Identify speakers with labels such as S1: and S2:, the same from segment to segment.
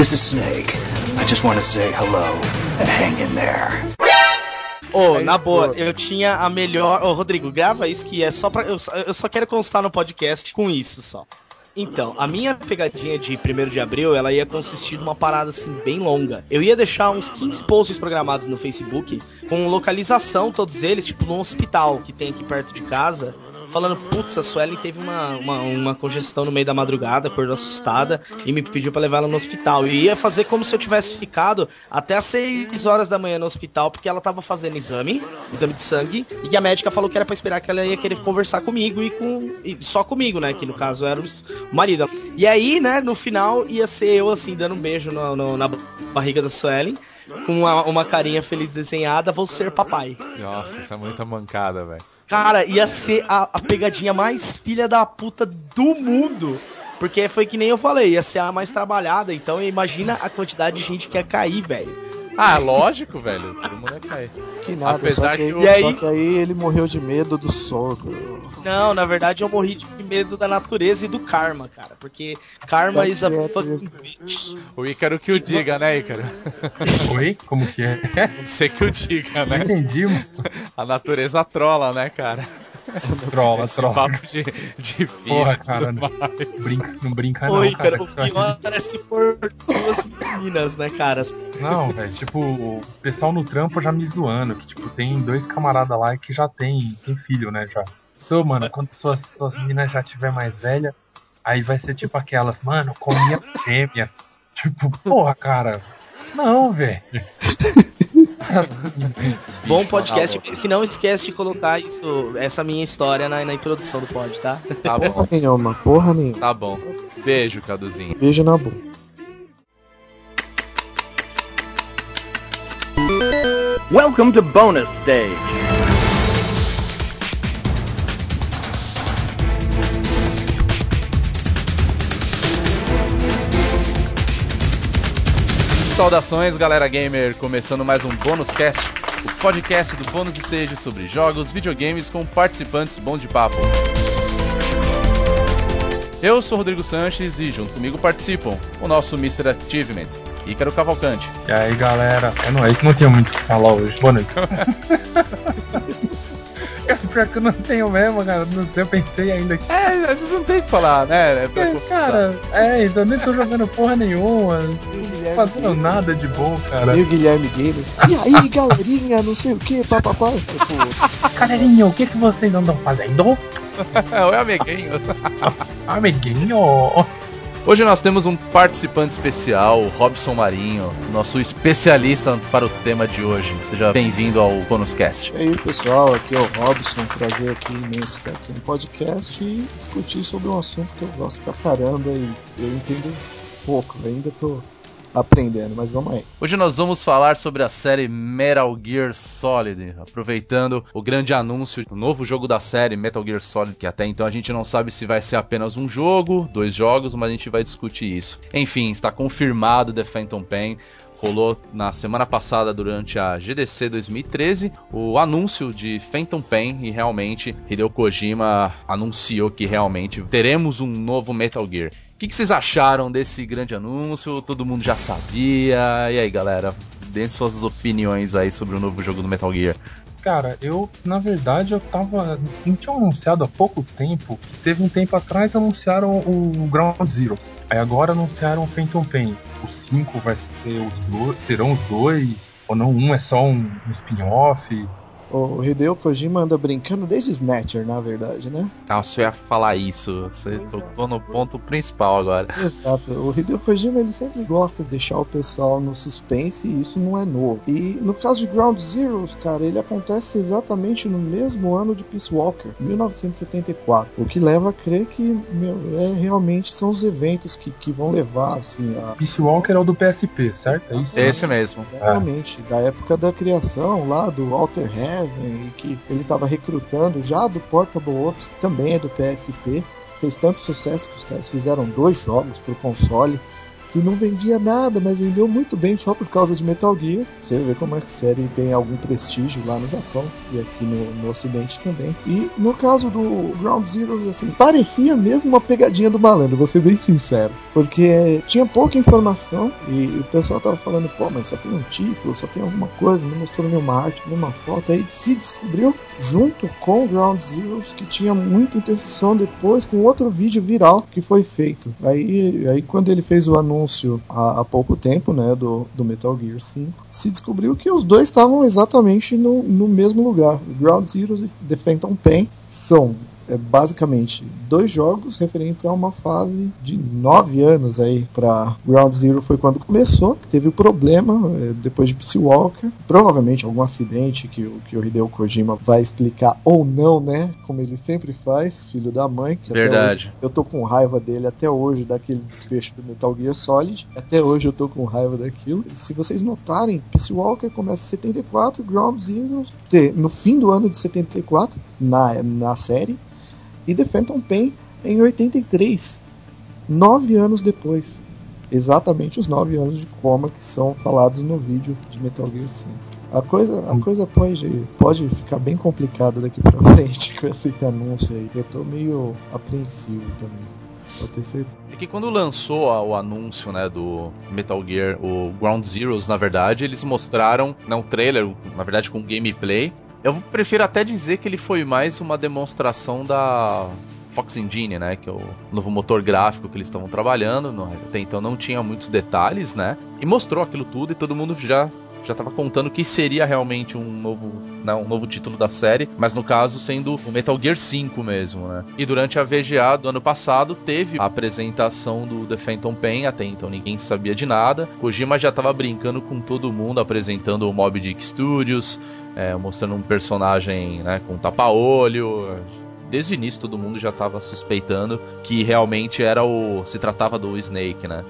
S1: This is Snake. I just want to say hello and hang in there.
S2: Ô, oh, na boa, eu tinha a melhor. Ô, oh, Rodrigo, grava isso que é só pra. Eu só, eu só quero constar no podcast com isso só. Então, a minha pegadinha de 1 de abril, ela ia consistir numa parada assim bem longa. Eu ia deixar uns 15 posts programados no Facebook com localização, todos eles, tipo num hospital que tem aqui perto de casa falando, putz, a Suelen teve uma, uma, uma, congestão no meio da madrugada, acordou assustada e me pediu para levar ela no hospital. E ia fazer como se eu tivesse ficado até às 6 horas da manhã no hospital, porque ela tava fazendo exame, exame de sangue, e a médica falou que era para esperar que ela ia querer conversar comigo e com e só comigo, né, que no caso era o marido. E aí, né, no final ia ser eu assim dando um beijo no, no, na barriga da Suelen com uma, uma carinha feliz desenhada, vou ser papai.
S3: Nossa, isso é muita mancada, velho.
S2: Cara, ia ser a, a pegadinha mais filha da puta do mundo. Porque foi que nem eu falei, ia ser a mais trabalhada. Então imagina a quantidade de gente que ia cair, velho.
S3: Ah, lógico, velho. Todo mundo ia cair.
S4: Que nada, Apesar só que, que aí... só que aí ele morreu de medo do sogro.
S2: Não, na verdade eu morri de medo da natureza e do karma, cara. Porque karma is a fucking bitch.
S3: O Ícaro que o diga, né, Ícaro?
S5: Oi? Como que é?
S3: Você que o diga, né?
S5: Entendi, mano.
S3: A natureza trola, né, cara?
S5: trola, Esse trola.
S3: papo de, de
S5: Porra, cara, não brinca, não brinca
S2: Oi,
S5: não,
S2: cara. cara o pior é se for duas meninas, né, cara?
S5: Não, velho, tipo, o pessoal no trampo já me zoando, que, tipo, tem dois camaradas lá que já tem, tem filho, né, já. So, mano, quando suas, suas meninas já tiver mais velha, aí vai ser tipo aquelas, mano, comia gêmeas. Tipo, porra, cara. Não, velho.
S2: Bom podcast. Se não esquece de colocar isso, essa minha história na, na introdução do pod, tá?
S3: Tá bom.
S4: Porra nenhuma, porra nenhuma.
S3: Tá bom. Beijo, Caduzinho.
S4: Beijo na boca.
S1: Welcome to bonus stage.
S3: Saudações, galera gamer, começando mais um Bônus Cast, o podcast do Bônus Stage sobre jogos, videogames com participantes bons de papo. Eu sou Rodrigo Sanches e junto comigo participam o nosso Mr. Achievement, Ícaro Cavalcante.
S5: E aí, galera, é nóis, não tinha muito o que falar hoje. Boa noite. Pior que eu não tenho mesmo, cara. Não sei, eu pensei ainda
S3: que. É, às vezes não tem o que falar, né?
S5: É, é cara, é, então nem tô jogando porra nenhuma. Não fazendo nada de bom, cara.
S4: E o Guilherme Gamer. E aí, galerinha, não sei o que, papapá.
S5: Galerinha, o que, que vocês andam fazendo?
S3: Oi, amiguinhos.
S5: Amiguinho.
S3: Hoje nós temos um participante especial, Robson Marinho, nosso especialista para o tema de hoje. Seja bem-vindo ao Bonuscast.
S4: E aí, pessoal, aqui é o Robson, prazer aqui imenso estar aqui no podcast e discutir sobre um assunto que eu gosto pra caramba e eu entendo pouco, ainda tô aprendendo, mas vamos aí.
S3: Hoje nós vamos falar sobre a série Metal Gear Solid, aproveitando o grande anúncio do novo jogo da série Metal Gear Solid, que até então a gente não sabe se vai ser apenas um jogo, dois jogos, mas a gente vai discutir isso. Enfim, está confirmado The Phantom Pain, rolou na semana passada durante a GDC 2013 o anúncio de Phantom Pain e realmente Hideo Kojima anunciou que realmente teremos um novo Metal Gear que, que vocês acharam desse grande anúncio? Todo mundo já sabia. E aí, galera? Dê suas opiniões aí sobre o novo jogo do Metal Gear.
S5: Cara, eu, na verdade, eu tava. Não tinha anunciado há pouco tempo. Teve um tempo atrás anunciaram o Ground Zero. Aí agora anunciaram o Phantom Pain. O 5 vai ser os dois. Serão os dois. Ou não, um é só um, um spin-off.
S4: O Hideo Kojima anda brincando desde Snatcher, na verdade, né?
S3: Ah, você ia falar isso. Você tocou no ponto principal agora.
S4: Exato. O Hideo Kojima ele sempre gosta de deixar o pessoal no suspense e isso não é novo. E no caso de Ground Zeroes, cara, ele acontece exatamente no mesmo ano de Peace Walker, 1974. O que leva a crer que meu, é, realmente são os eventos que, que vão levar assim a.
S5: Peace Walker é o do PSP, certo?
S3: É isso? Esse mesmo.
S4: Exatamente. É. Da época da criação lá do Walter Head e que ele estava recrutando já do Portable Ops, que também é do PSP. Fez tanto sucesso que os caras fizeram dois jogos para o console. Que não vendia nada, mas vendeu muito bem só por causa de Metal Gear. Você vê como a série tem algum prestígio lá no Japão e aqui no, no Ocidente também. E no caso do Ground Zeroes, assim, parecia mesmo uma pegadinha do malandro, vou ser bem sincero. Porque tinha pouca informação e o pessoal tava falando, pô, mas só tem um título, só tem alguma coisa, não mostrou nenhuma arte, nenhuma foto. Aí se descobriu, junto com o Ground Zeroes, que tinha muita interseção depois com outro vídeo viral que foi feito. Aí, aí quando ele fez o anúncio há, há pouco tempo, né, do, do Metal Gear 5, se descobriu que os dois estavam exatamente no, no mesmo lugar. Ground Zeroes e The Phantom Pain são é basicamente dois jogos referentes a uma fase de nove anos aí para Ground Zero foi quando começou, teve o problema é, depois de Peace Walker, provavelmente algum acidente que, que o Hideo Kojima vai explicar ou não, né, como ele sempre faz, filho da mãe.
S3: Verdade.
S4: Hoje, eu tô com raiva dele até hoje daquele desfecho do Metal Gear Solid, até hoje eu tô com raiva daquilo. Se vocês notarem, Peace Walker começa em 74, Ground Zero no fim do ano de 74 na, na série e The Phantom Pain em 83, nove anos depois. Exatamente os nove anos de coma que são falados no vídeo de Metal Gear 5. A coisa, a coisa pode, pode ficar bem complicada daqui pra frente com esse anúncio aí. Eu tô meio apreensivo também. Pode ter certeza.
S3: É que quando lançou o anúncio, né, do Metal Gear, o Ground Zeroes, na verdade, eles mostraram, não né, um trailer, na verdade com gameplay, eu prefiro até dizer que ele foi mais uma demonstração da Fox Engine, né? Que é o novo motor gráfico que eles estavam trabalhando. Até então não tinha muitos detalhes, né? E mostrou aquilo tudo e todo mundo já já estava contando que seria realmente um novo, né, um novo título da série, mas no caso sendo o Metal Gear 5 mesmo, né? E durante a VGA do ano passado teve a apresentação do The Phantom Pain, até então ninguém sabia de nada. Kojima já estava brincando com todo mundo, apresentando o Mob Dick Studios, é, mostrando um personagem né, com tapa-olho. Desde o início todo mundo já estava suspeitando que realmente era o se tratava do Snake, né?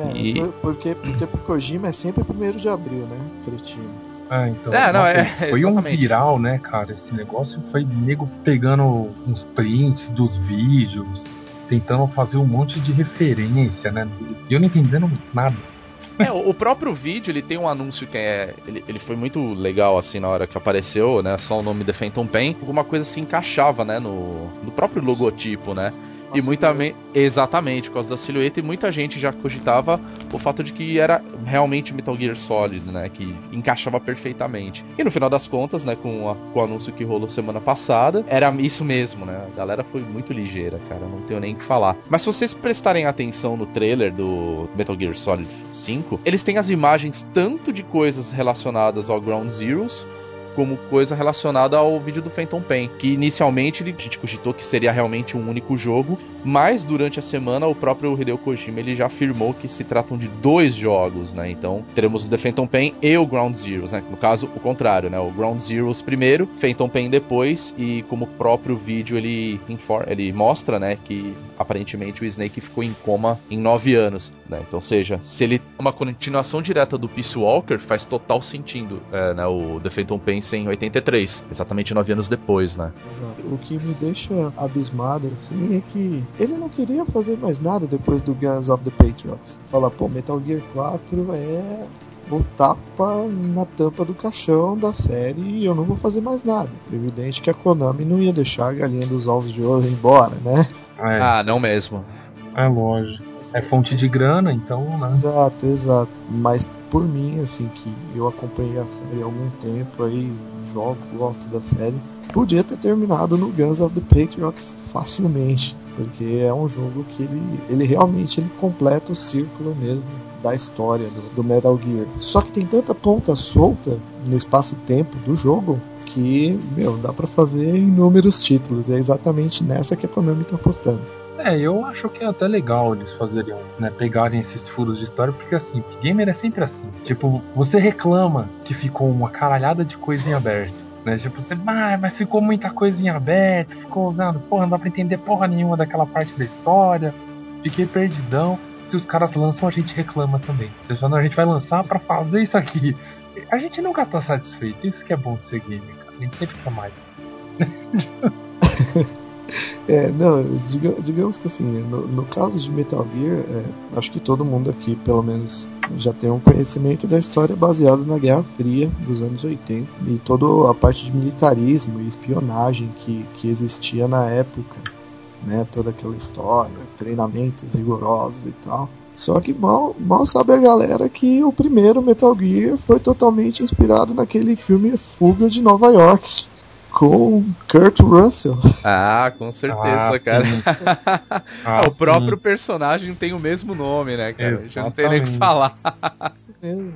S4: É, e... porque, porque pro Kojima é sempre primeiro de abril, né? Cretino.
S5: Ah, então. É, não, é, foi um viral, né, cara? Esse negócio foi nego pegando uns prints dos vídeos, tentando fazer um monte de referência, né? E eu não entendendo nada.
S3: É, o próprio vídeo, ele tem um anúncio que é. Ele, ele foi muito legal, assim, na hora que apareceu, né? Só o nome The Phantom Pain. Alguma coisa se encaixava, né? No, no próprio logotipo, né? E muita exatamente por causa da silhueta e muita gente já cogitava o fato de que era realmente Metal Gear Solid, né, que encaixava perfeitamente. E no final das contas, né, com, a, com o anúncio que rolou semana passada, era isso mesmo, né? A galera foi muito ligeira, cara, não tenho nem o que falar. Mas se vocês prestarem atenção no trailer do Metal Gear Solid 5, eles têm as imagens tanto de coisas relacionadas ao Ground Zeroes como coisa relacionada ao vídeo do Phantom Pain, que inicialmente a gente cogitou que seria realmente um único jogo, mas durante a semana o próprio Hideo Kojima ele já afirmou que se tratam de dois jogos, né? Então teremos o The Phantom Pain e o Ground Zeroes, né? No caso, o contrário, né? O Ground Zeroes primeiro, Phantom Pain depois, e como o próprio vídeo ele, ele mostra, né? Que aparentemente o Snake ficou em coma em nove anos, né? Então, seja, se ele uma continuação direta do Peace Walker, faz total sentido, é, né? O The Phantom Pain em 83, exatamente nove anos depois, né?
S4: Exato. O que me deixa abismado, assim, é que ele não queria fazer mais nada depois do Guns of the Patriots. Falar, pô, Metal Gear 4 é o tapa na tampa do caixão da série e eu não vou fazer mais nada. Evidente que a Konami não ia deixar a galinha dos ovos de ouro embora, né?
S3: É. Ah, não mesmo.
S5: É lógico. É fonte de grana, então, né?
S4: Exato, exato. Mas por mim, assim, que eu acompanhei a série há algum tempo aí, jogo, gosto da série, podia ter terminado no Guns of the Patriots facilmente, porque é um jogo que ele, ele realmente ele completa o círculo mesmo da história do, do Metal Gear. Só que tem tanta ponta solta no espaço-tempo do jogo que, meu, dá para fazer inúmeros títulos. É exatamente nessa que a Konami tá apostando.
S5: É, eu acho que é até legal eles fazerem, né, pegarem esses furos de história, porque assim, gamer é sempre assim. Tipo, você reclama que ficou uma caralhada de coisa em aberto. Né? Tipo, você, ah, mas ficou muita coisa em aberto, ficou, não, porra, não dá pra entender porra nenhuma daquela parte da história, fiquei perdidão. Se os caras lançam, a gente reclama também. Fala, não, a gente vai lançar para fazer isso aqui. A gente nunca tá satisfeito, isso que é bom de ser gamer, cara. A gente sempre quer mais.
S4: É, não, diga, digamos que assim, no, no, caso de Metal Gear, é, acho que todo mundo aqui, pelo menos, já tem um conhecimento da história baseado na Guerra Fria dos anos 80 e toda a parte de militarismo e espionagem que, que existia na época, né? Toda aquela história, treinamentos rigorosos e tal. Só que mal, mal sabe a galera que o primeiro Metal Gear foi totalmente inspirado naquele filme Fuga de Nova York com Kurt Russell.
S3: Ah, com certeza, ah, cara. Ah, o próprio sim. personagem tem o mesmo nome, né, cara? Já não tem nem o que falar.
S4: Isso mesmo.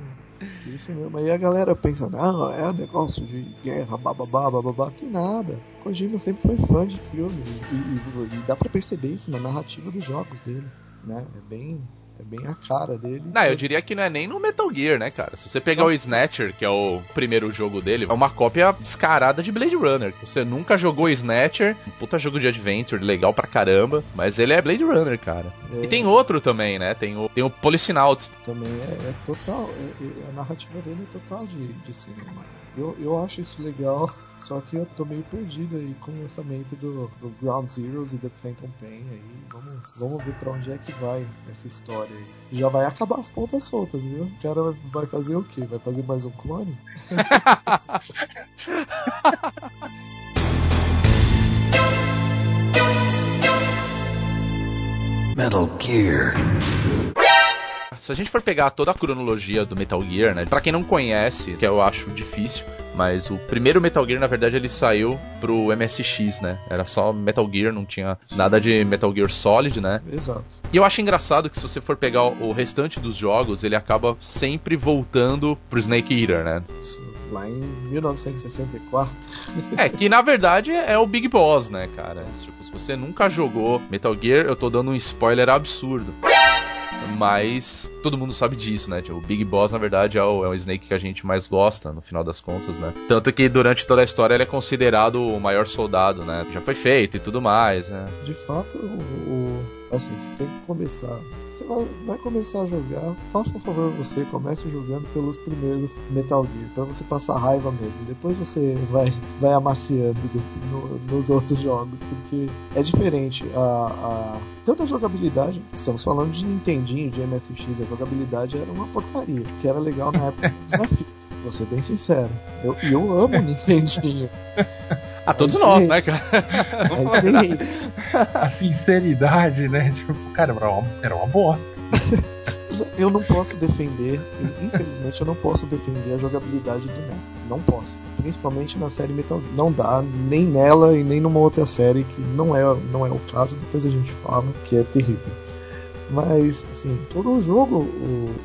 S4: Isso mesmo. Aí a galera pensa, não, é um negócio de guerra, bababá, bababá. Que nada. Kojima sempre foi fã de filmes e, e, e dá para perceber isso na narrativa dos jogos dele, né? É bem é bem a cara dele.
S3: Não, eu diria que não é nem no Metal Gear, né, cara? Se você pegar o Snatcher, que é o primeiro jogo dele, é uma cópia descarada de Blade Runner. Você nunca jogou Snatcher, um puta jogo de adventure, legal pra caramba, mas ele é Blade Runner, cara. É... E tem outro também, né? Tem o, tem o Policinauts.
S4: Também é, é total, é, é, a narrativa dele é total de, de cinema. Eu, eu acho isso legal, só que eu tô meio perdido aí com o lançamento do, do Ground Zeroes e The Phantom Pain aí. Vamos, vamos ver pra onde é que vai essa história aí. Já vai acabar as pontas soltas, viu? O cara vai fazer o quê? Vai fazer mais um clone?
S3: Metal Gear. Se a gente for pegar toda a cronologia do Metal Gear, né? Pra quem não conhece, que eu acho difícil, mas o primeiro Metal Gear, na verdade, ele saiu pro MSX, né? Era só Metal Gear, não tinha nada de Metal Gear Solid, né?
S4: Exato.
S3: E eu acho engraçado que se você for pegar o restante dos jogos, ele acaba sempre voltando pro Snake Eater, né?
S4: Lá em 1964.
S3: é, que na verdade é o Big Boss, né, cara? Tipo, se você nunca jogou Metal Gear, eu tô dando um spoiler absurdo. Mas todo mundo sabe disso, né? Tipo, o Big Boss, na verdade, é o, é o Snake que a gente mais gosta, no final das contas, né? Tanto que durante toda a história ele é considerado o maior soldado, né? Já foi feito e tudo mais, né?
S4: De fato, o, assim, você tem que começar vai, vai, começar a jogar, faça um favor você, comece jogando pelos primeiros Metal Gear, pra você passar raiva mesmo. Depois você vai, vai amaciando do, no, nos outros jogos, porque é diferente. A, a, tanto a jogabilidade, estamos falando de Nintendinho, de MSX, a jogabilidade era uma porcaria, que era legal na época do desafio. Vou ser bem sincero. Eu, eu amo Nintendinho.
S3: A todos nós, né, cara?
S5: a sinceridade, né? Tipo, cara, era uma, era uma bosta.
S4: eu não posso defender, infelizmente eu não posso defender a jogabilidade do NES. Não posso. Principalmente na série Metal Gear. Não dá, nem nela e nem numa outra série que não é, não é o caso, depois a gente fala, que é terrível. Mas, assim, todo o jogo, o,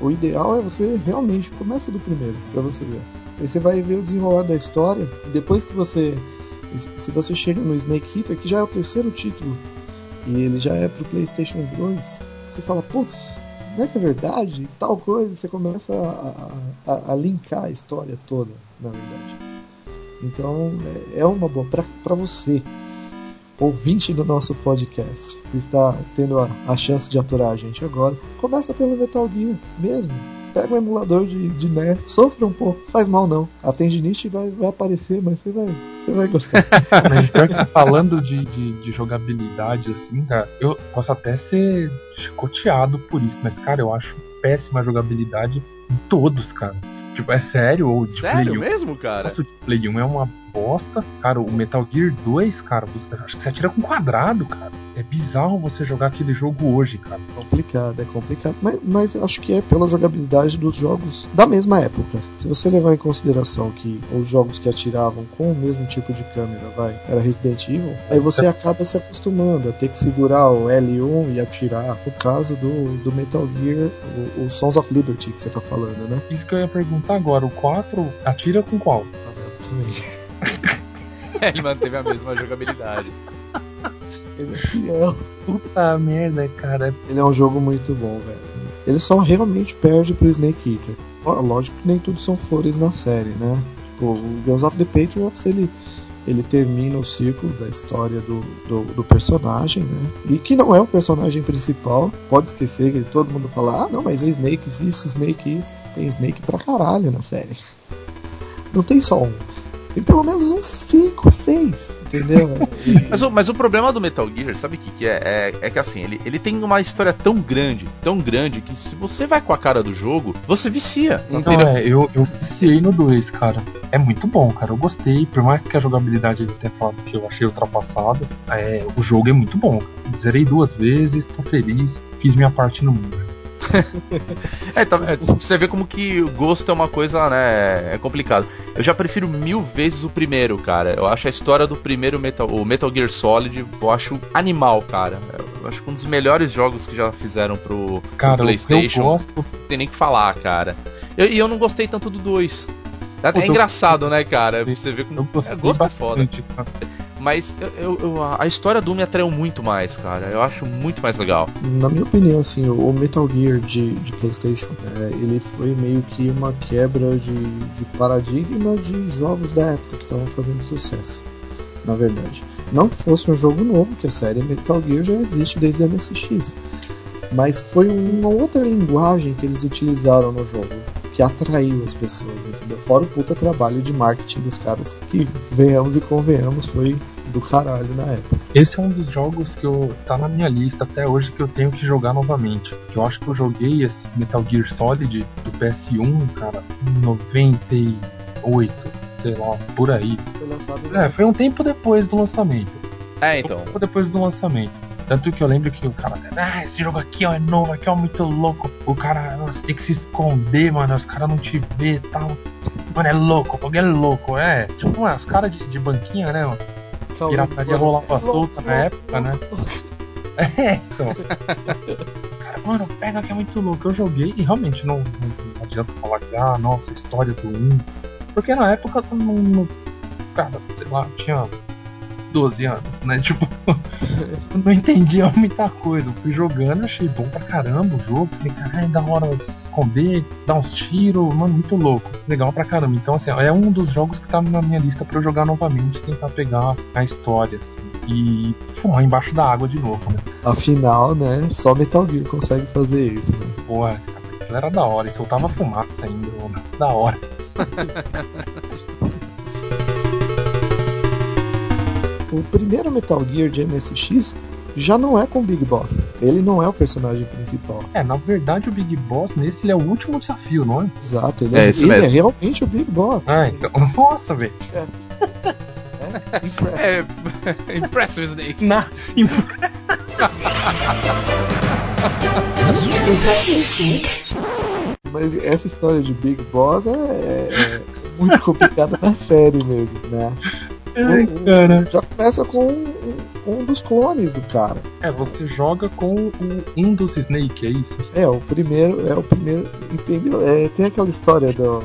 S4: o ideal é você realmente começa do primeiro, para você ver. Aí você vai ver o desenrolar da história. Depois que você. Se você chega no Snake Eater, que já é o terceiro título, e ele já é pro PlayStation 2, você fala, putz, não é que é verdade? Tal coisa, você começa a, a, a linkar a história toda, na verdade. Então é, é uma boa. para você, ouvinte do nosso podcast, que está tendo a, a chance de aturar a gente agora, começa pelo Metal Gear mesmo pega um emulador de, de NES, sofre um pouco, faz mal não. A tendinite vai, vai aparecer, mas você vai, você vai gostar.
S5: falando de, de, de, jogabilidade, assim, cara, eu posso até ser chicoteado por isso, mas, cara, eu acho péssima a jogabilidade em todos, cara. Tipo, é sério? Ou
S3: de sério Play mesmo, cara?
S5: Nossa, o de Play 1 é uma bosta. Cara, o Metal Gear 2, cara, acho que você atira com quadrado, cara. É bizarro você jogar aquele jogo hoje, cara.
S4: É complicado, é complicado. Mas, mas acho que é pela jogabilidade dos jogos da mesma época. Se você levar em consideração que os jogos que atiravam com o mesmo tipo de câmera, vai, era Resident Evil, aí você acaba se acostumando a ter que segurar o L1 e atirar. No caso do, do Metal Gear, o, o Sons of Liberty que você tá falando, né?
S5: Isso que eu ia perguntar agora, o 4 atira com qual?
S4: Ah, eu também.
S3: Ele manteve a mesma jogabilidade.
S4: Ele é fiel.
S5: Puta merda, cara.
S4: Ele é um jogo muito bom, velho. Ele só realmente perde pro Snake Eater. Lógico que nem tudo são flores na série, né? Tipo, o Guns of the Patriots, ele, ele termina o ciclo da história do, do, do, personagem, né? E que não é o personagem principal. Pode esquecer que todo mundo fala, ah, não, mas o Snake isso, Snake isso. Tem Snake pra caralho na série. Não tem só um Tem pelo menos uns 5, 6, entendeu?
S3: mas, o, mas o problema do Metal Gear, sabe o que, que é? é? é? que assim, ele, ele tem uma história tão grande, tão grande, que se você vai com a cara do jogo, você vicia.
S5: Então, é, eu, eu viciei no 2, cara. É muito bom, cara. Eu gostei, por mais que a jogabilidade ele tenha falado que eu achei ultrapassado, é, o jogo é muito bom. Zerei duas vezes, tô feliz, fiz minha parte no mundo.
S3: é, tá, é, você vê como que o gosto é uma coisa, né? É complicado. Eu já prefiro mil vezes o primeiro, cara. Eu acho a história do primeiro Metal, o Metal Gear Solid, eu acho animal, cara. Eu acho que um dos melhores jogos que já fizeram pro,
S5: cara,
S3: pro PlayStation.
S5: Eu gosto.
S3: Não tem nem que falar, cara. E eu, eu, não gostei tanto do 2. É, é engraçado, né, cara? Você vê como.
S5: Eu
S3: é, gosto
S5: é
S3: foda. Cara. Mas eu, eu, a história do Me atraiu muito mais, cara. Eu acho muito mais legal.
S4: Na minha opinião, assim, o Metal Gear de, de PlayStation, é, ele foi meio que uma quebra de, de paradigma de jogos da época que estavam fazendo sucesso. Na verdade, não que fosse um jogo novo, que a série Metal Gear já existe desde a MSX, mas foi uma outra linguagem que eles utilizaram no jogo que atraiu as pessoas, entendeu? Fora o puta trabalho de marketing dos caras que, venhamos e convenhamos, foi do caralho na época.
S5: Esse é um dos jogos que eu tá na minha lista até hoje que eu tenho que jogar novamente. Que eu acho que eu joguei esse Metal Gear Solid do PS1, cara, em 98, sei lá, por aí. Foi lançado é, foi um tempo depois do lançamento.
S3: É, então.
S5: Um tempo depois do lançamento. Tanto que eu lembro que o cara, ah, esse jogo aqui ó, é novo, aqui é muito louco. O cara, você tem que se esconder, mano, os caras não te vê e tal. Mano, é louco, o é louco, é. Tipo, mano, os caras de, de banquinha, né, mano? Pirataria rolava solta na época, né? É, então. cara, mano, pega que é muito louco. Eu joguei e realmente não, não adianta falar que, ah, nossa, história do 1. Porque na época todo mundo. Cara, sei lá, tinha 12 anos, né? Tipo, não entendia muita coisa. Eu fui jogando, achei bom pra caramba o jogo. Falei, caralho, da hora se esconder, dar uns tiros, mano, muito louco. Legal pra caramba. Então, assim, é um dos jogos que tá na minha lista pra eu jogar novamente, tentar pegar a história, assim. E fumar embaixo da água de novo, né?
S4: Afinal, né? Só Metal Gear consegue fazer isso, né?
S5: Pô, era da hora. E soltava fumaça ainda, mano. Da hora.
S4: o primeiro Metal Gear de MSX já não é com o Big Boss. Ele não é o personagem principal.
S5: É, na verdade o Big Boss nesse ele é o último desafio, não é?
S4: Exato, ele é, é, ele é realmente o Big Boss.
S5: Ah, então. Nossa, velho. É.
S3: É, é impressive Snake.
S5: Na,
S4: impressive Snake. Mas essa história de Big Boss é, é, é muito complicada na série mesmo, né?
S5: Ai, cara.
S4: Já começa com um, um, dos clones do cara.
S5: É, você joga com o, um dos Snake, é isso?
S4: É, o primeiro, é o primeiro, entendeu? É, tem aquela história do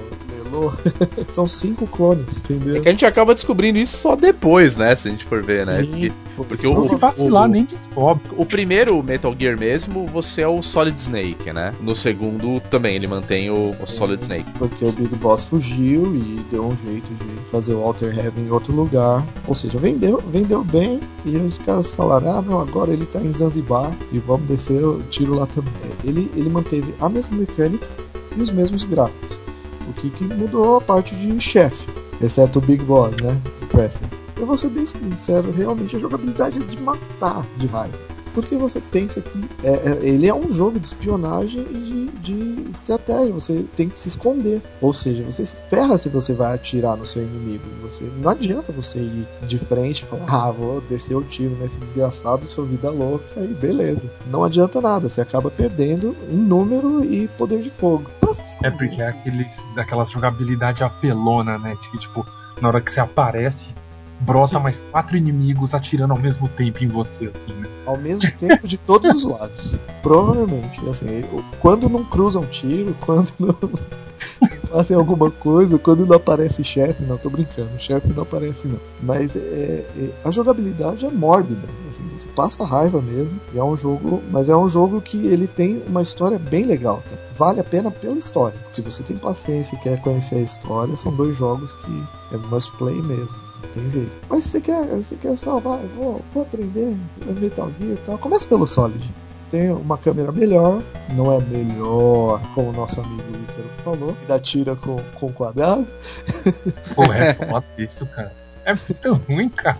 S4: São cinco clones, entendeu?
S3: É que a gente acaba descobrindo isso só depois, né? Se a gente for ver, né?
S5: Porque, porque o, se vacilar, o, nem descobre.
S3: O primeiro Metal Gear mesmo, você é o Solid Snake, né? No segundo também ele mantém o, o Solid é, Snake.
S4: Porque o Big Boss fugiu e deu um jeito de fazer o Walter Heaven em outro lugar. Ou seja, vendeu, vendeu bem e os caras falaram: ah, não, agora ele tá em Zanzibar e vamos descer o tiro lá também. Ele, ele manteve a mesma mecânica e os mesmos gráficos. O que, que mudou a parte de chefe, exceto o Big Boss, né? Presley. Eu vou ser bem sincero, realmente a jogabilidade é de matar de raiva. Porque você pensa que é, é, ele é um jogo de espionagem e de, de, estratégia. Você tem que se esconder. Ou seja, você se ferra se você vai atirar no seu inimigo. Você Não adianta você ir de frente e falar, ah, vou descer o tiro nesse desgraçado, sua vida louca. Aí beleza. Não adianta nada. Você acaba perdendo em número e poder de fogo.
S5: É porque é aqueles, daquela jogabilidade apelona, né? Que tipo, na hora que você aparece, brota mais quatro inimigos atirando ao mesmo tempo em você, assim, né?
S4: Ao mesmo tempo de todos os lados. Provavelmente, assim, quando não cruzam tiro, quando não fazem alguma coisa, quando não aparece chefe, não, tô brincando, chefe não aparece não. Mas é, é, a jogabilidade é mórbida, assim, você passa raiva mesmo, e é um jogo, mas é um jogo que ele tem uma história bem legal, tá? Vale a pena pela história. Se você tem paciência e quer conhecer a história, são dois jogos que é must play mesmo Mas você quer, você quer salvar, vou, vou aprender Metal Gear e tal, começa pelo Solid. tem uma câmera melhor, não é melhor, como o nosso amigo Ícaro falou, dá tira com, com quadrado.
S5: Pô, é foda isso, cara. É muito ruim, cara.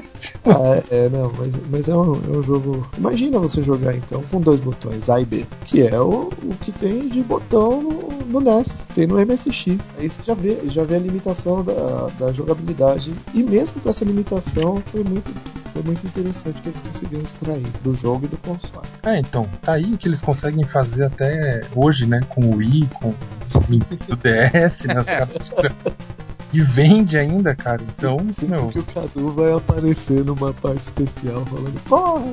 S4: Ah, é, é, não, mas, mas é, um, é um jogo. Imagina você jogar então com dois botões, A e B, que é o, o que tem de botão no, no NES, tem no MSX. Aí você já vê, já vê a limitação da, da jogabilidade. E mesmo com essa limitação, foi muito, foi muito interessante que eles conseguiram extrair do jogo e do console.
S5: É, então, tá aí o que eles conseguem fazer até hoje, né? Com o Wii, com o DS, né? E vende ainda, cara. Então,
S4: Sinto
S5: meu.
S4: que o Cadu vai aparecer numa parte especial falando, porra!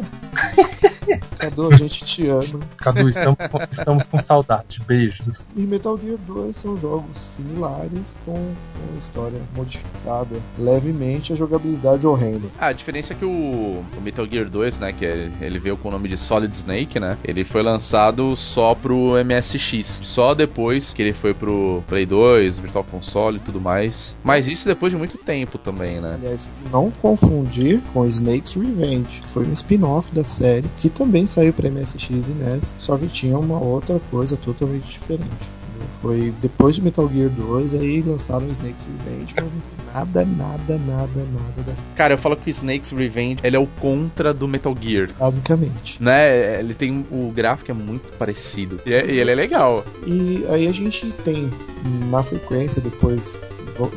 S4: Cadu, a gente te ama.
S5: Cadu, estamos, com- estamos com saudade. Beijos.
S4: E Metal Gear 2 são jogos similares com, com história modificada levemente a jogabilidade horrenda.
S3: Ah, a diferença é que o, o Metal Gear 2, né, que é- ele veio com o nome de Solid Snake, né, ele foi lançado só pro MSX. Só depois que ele foi pro Play 2, Virtual Console e tudo mais. Mas isso depois de muito tempo também, né.
S4: Aliás, não confundir com Snake's Revenge, que foi um spin-off da série que também saiu para MSX e NES, só que tinha uma outra coisa totalmente diferente. Foi depois de Metal Gear 2, aí lançaram Snake's Revenge, mas não tem nada, nada, nada, nada dessa.
S3: Cara, eu falo que o Snake's Revenge, ele é o contra do Metal Gear.
S4: Basicamente.
S3: Né, ele tem o gráfico é muito parecido. E, é- e ele é legal.
S4: E aí a gente tem na sequência depois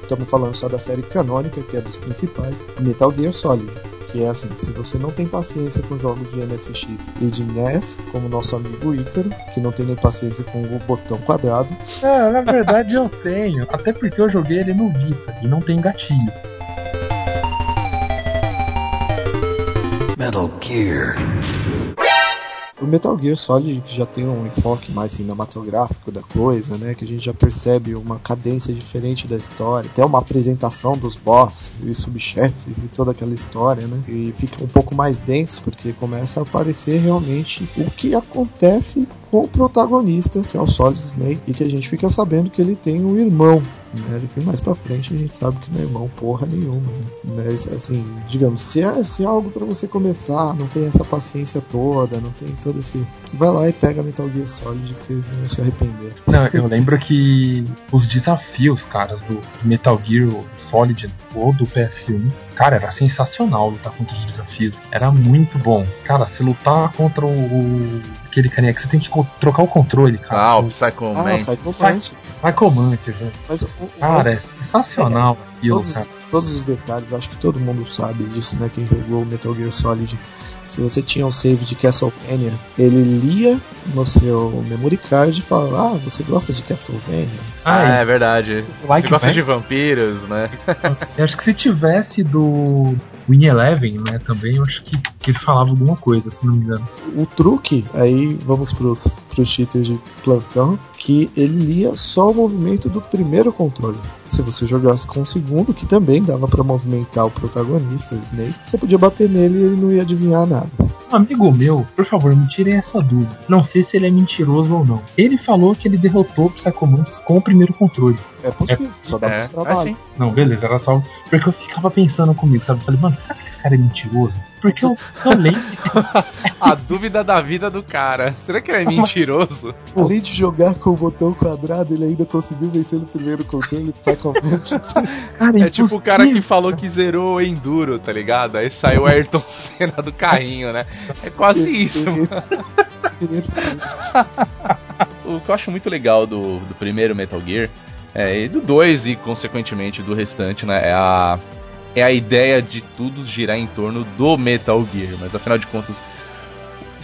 S4: estamos falando só da série canônica, que é dos principais, Metal Gear Solid. Que é assim, se você não tem paciência com jogos de MSX e de NES, como nosso amigo Ícaro, que não tem nem paciência com o botão quadrado,
S5: Ah, na verdade eu tenho. Até porque eu joguei ele no Vita e não tem gatilho.
S1: Metal Gear.
S4: O Metal Gear Solid que já tem um enfoque mais cinematográfico da coisa, né? Que a gente já percebe uma cadência diferente da história, até uma apresentação dos boss e subchefes e toda aquela história, né? E fica um pouco mais denso porque começa a aparecer realmente o que acontece o protagonista, que é o Solid Snake, e que a gente fica sabendo que ele tem um irmão. Né? E mais pra frente a gente sabe que não é irmão porra nenhuma. Né? Mas assim, digamos, se é, se é algo pra você começar, não tem essa paciência toda, não tem todo esse. Vai lá e pega Metal Gear Solid que vocês vão se arrepender.
S5: Não, eu lembro que os desafios, caras, do Metal Gear Solid ou do PS1, cara, era sensacional lutar contra os desafios. Era muito bom. Cara, se lutar contra o. aquele carinha que você tem que trocar o controle, cara.
S3: Ah, o Psycho
S4: Ah,
S3: Man.
S4: Psycho Mantis.
S5: Psycho Mantis, velho.
S4: Mas o-
S5: Cara, é sensacional aquilo,
S4: todos,
S5: cara.
S4: todos os detalhes, acho que todo mundo sabe disso, né? Quem jogou o Metal Gear Solid. Se você tinha um save de Castlevania, ele lia no seu memory card e falava: Ah, você gosta de Castlevania?
S3: Ah,
S5: Ah,
S3: é verdade.
S5: Like
S3: Você gosta
S5: Man?
S3: de vampiros, né?
S5: Eu acho que se tivesse do Win Eleven, né, também, eu acho que ele falava alguma coisa, se não me engano.
S4: O truque, aí vamos pros, pros cheaters de plantão, que ele lia só o movimento do primeiro controle. Se você jogasse com o segundo, que também dava pra movimentar o protagonista, o Snake, você podia bater nele e ele não ia adivinhar nada.
S5: Um amigo meu, por favor, me tirem essa dúvida. Não sei se ele é mentiroso ou não. Ele falou que ele derrotou o Psychomantis com o primeiro controle.
S4: É possível, só dá
S3: É,
S4: mais trabalho.
S3: assim.
S5: Não, beleza, era só. Porque eu ficava pensando comigo, sabe? Eu falei, mano, será que esse cara é mentiroso? Porque eu, eu lembro.
S3: A dúvida da vida do cara. Será que ele é mentiroso?
S4: Além de jogar com o botão quadrado, ele ainda conseguiu vencer no primeiro controle do Psycho Mantis.
S5: Cara,
S3: É tipo o cara que falou que zerou o Enduro, tá ligado? Aí saiu o Ayrton Senna do carrinho, né? É quase isso. O que eu acho muito legal do, do primeiro Metal Gear, é, e do 2 e consequentemente do restante, né? É a, é a ideia de tudo girar em torno do Metal Gear. Mas afinal de contas,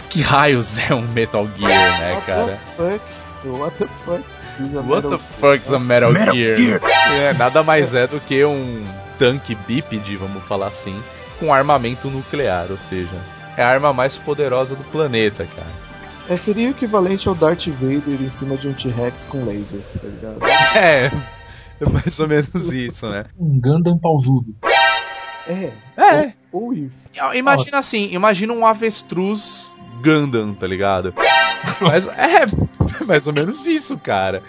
S3: que raios é um Metal Gear, né, cara?
S4: What the fuck? What the fuck? Is a
S3: What
S4: metal-
S3: the fuck's a Metal,
S5: Metal
S3: Gear?
S5: Gear.
S3: É, nada mais é do que um tanque bípede, vamos falar assim, com armamento nuclear, ou seja, é a arma mais poderosa do planeta, cara.
S4: É, seria o equivalente ao Darth Vader em cima de um T-Rex com lasers, tá ligado?
S3: É, é mais ou menos isso, né?
S5: Um Gundam pausudo.
S4: É.
S3: É,
S4: Ou, ou isso.
S3: imagina assim, imagina um avestruz Gundam, tá ligado? Mas é mais ou menos isso, cara.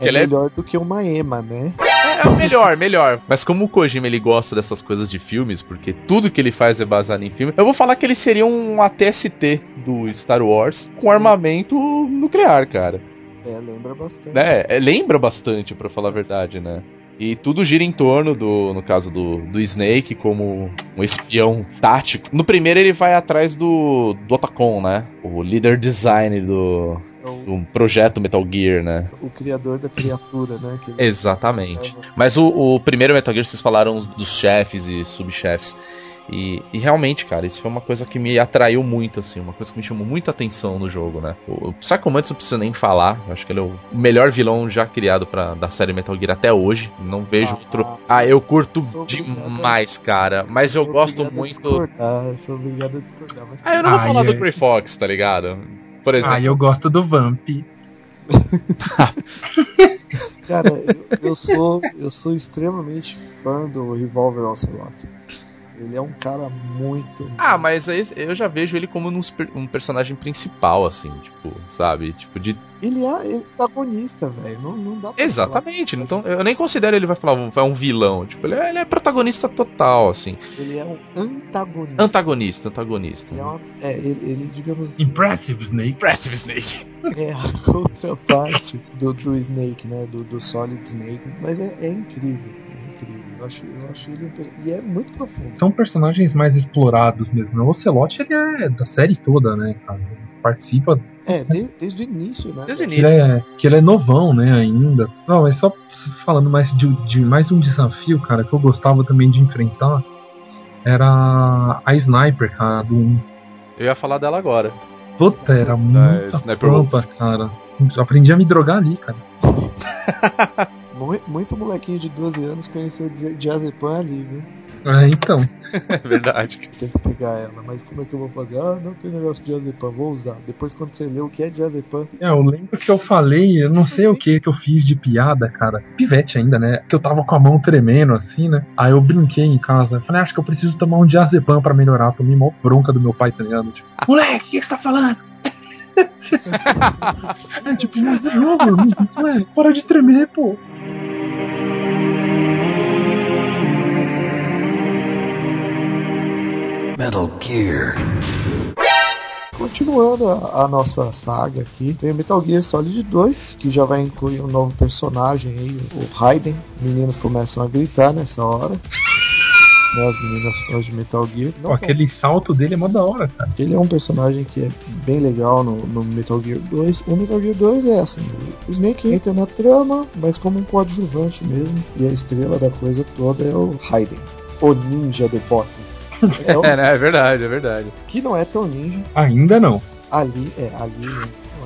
S3: Que
S4: É
S3: ela é,
S4: melhor do que uma EMA, né?
S3: é, É, melhor, melhor. Mas como o Kojima ele gosta dessas coisas de filmes, porque tudo que ele faz é baseado em filme, eu vou falar que ele seria um ATST do Star Wars com armamento nuclear, cara.
S4: É, lembra bastante.
S3: Né? É, lembra bastante, pra falar a verdade, né? E tudo gira em torno do, no caso do, do Snake, como um espião tático. No primeiro ele vai atrás do, do Otacon, né? O líder design do,
S4: É
S3: do projeto Metal Gear, né?
S4: o criador da criatura, né?
S3: Exatamente. Mas o, o primeiro Metal Gear, vocês falaram dos chefes e subchefes. E, e realmente, cara, isso foi uma coisa que me atraiu muito, assim, uma coisa que me chamou muita atenção no jogo, né? O Psycho Mantis não preciso nem falar, eu acho que ele é o melhor vilão já criado pra, da série Metal Gear até hoje. Não vejo
S4: Ah,
S3: outro. Ah, eu curto demais, cara, mas eu
S4: Sou
S3: gosto muito.
S4: discordar, sou obrigado a discordar. Mas...
S3: Ah, eu não vou
S5: Ah,
S3: falar do? Grey Fox, tá ligado? Por exemplo.
S5: Ah, eu gosto do Vamp.
S4: Cara, eu, eu sou eu sou extremamente fã do Revolver Ocelot. Ele é um cara muito.
S3: Ah, mas aí eu já vejo ele como um personagem principal, assim, tipo, sabe? Tipo, de.
S4: Ele é, ele é protagonista, velho. Não, não dá pra
S3: Exatamente.
S4: falar.
S3: Então, eu nem considero ele vai falar, vai um vilão. Tipo, ele é, ele é protagonista total, assim.
S4: Ele é um antagonista.
S3: Antagonista, antagonista.
S4: Ele é, uma- é, ele, ele, digamos assim,
S5: Impressive Snake.
S3: Impressive Snake.
S4: é a contraparte do, do Snake, né? Do, do Solid Snake. Mas é, é incrível. Eu acho, eu acho ele. um E é muito profundo.
S5: São personagens mais explorados mesmo. né? O Ocelot ele é da série toda, né, cara? Participa.
S4: É, de- desde o início, né?
S3: Desde o
S5: Que ele,
S3: início.
S5: é, que ele é novão, né, ainda. Não, mas só falando mais de, de mais um desafio, cara, que eu gostava também de enfrentar. Era a Sniper, cara, do 1.
S3: Eu ia falar dela agora.
S5: Puta, era muita
S3: Sniper
S5: pampa, cara. Aprendi a me drogar ali, cara.
S4: Mu- Muito molequinho de 12 anos conheceu Dia- Diazepam ali, viu?
S5: É, então.
S3: É verdade.
S4: Tem que pegar ela, mas como é que eu vou fazer? Ah, não tem negócio de Diazepam, vou usar. Depois, quando você lê o que é Diazepam,
S5: É, eu lembro que eu falei, eu não sei o que que eu fiz de piada, cara. Pivete ainda, né? Que eu tava com a mão tremendo, assim, né? Aí eu brinquei em casa. Falei, "Ah, acho que eu preciso tomar um diazepam pra melhorar. Tomei mó bronca do meu pai, tá ligado? Tipo, moleque, o que que você tá falando? É tipo, mas é jogo, não é? Para de tremer, pô.
S1: Metal Gear.
S4: Continuando a, a nossa saga aqui, vem o Metal Gear Solid 2, que já vai incluir um novo personagem aí, o Raiden. Meninas começam a gritar nessa hora. Né, as meninas fãs de Metal Gear.
S5: Pô, aquele salto dele é mó da hora, cara.
S4: Ele é um personagem que é bem legal no, no Metal Gear 2. O Metal Gear 2 é assim: o Snake entra na trama, mas como um coadjuvante mesmo. E a estrela da coisa toda é o Raiden, o ninja de botas. É o,
S3: É, né? É verdade, é verdade.
S4: que não é tão ninja.
S5: Ainda não.
S4: Ali, é, ali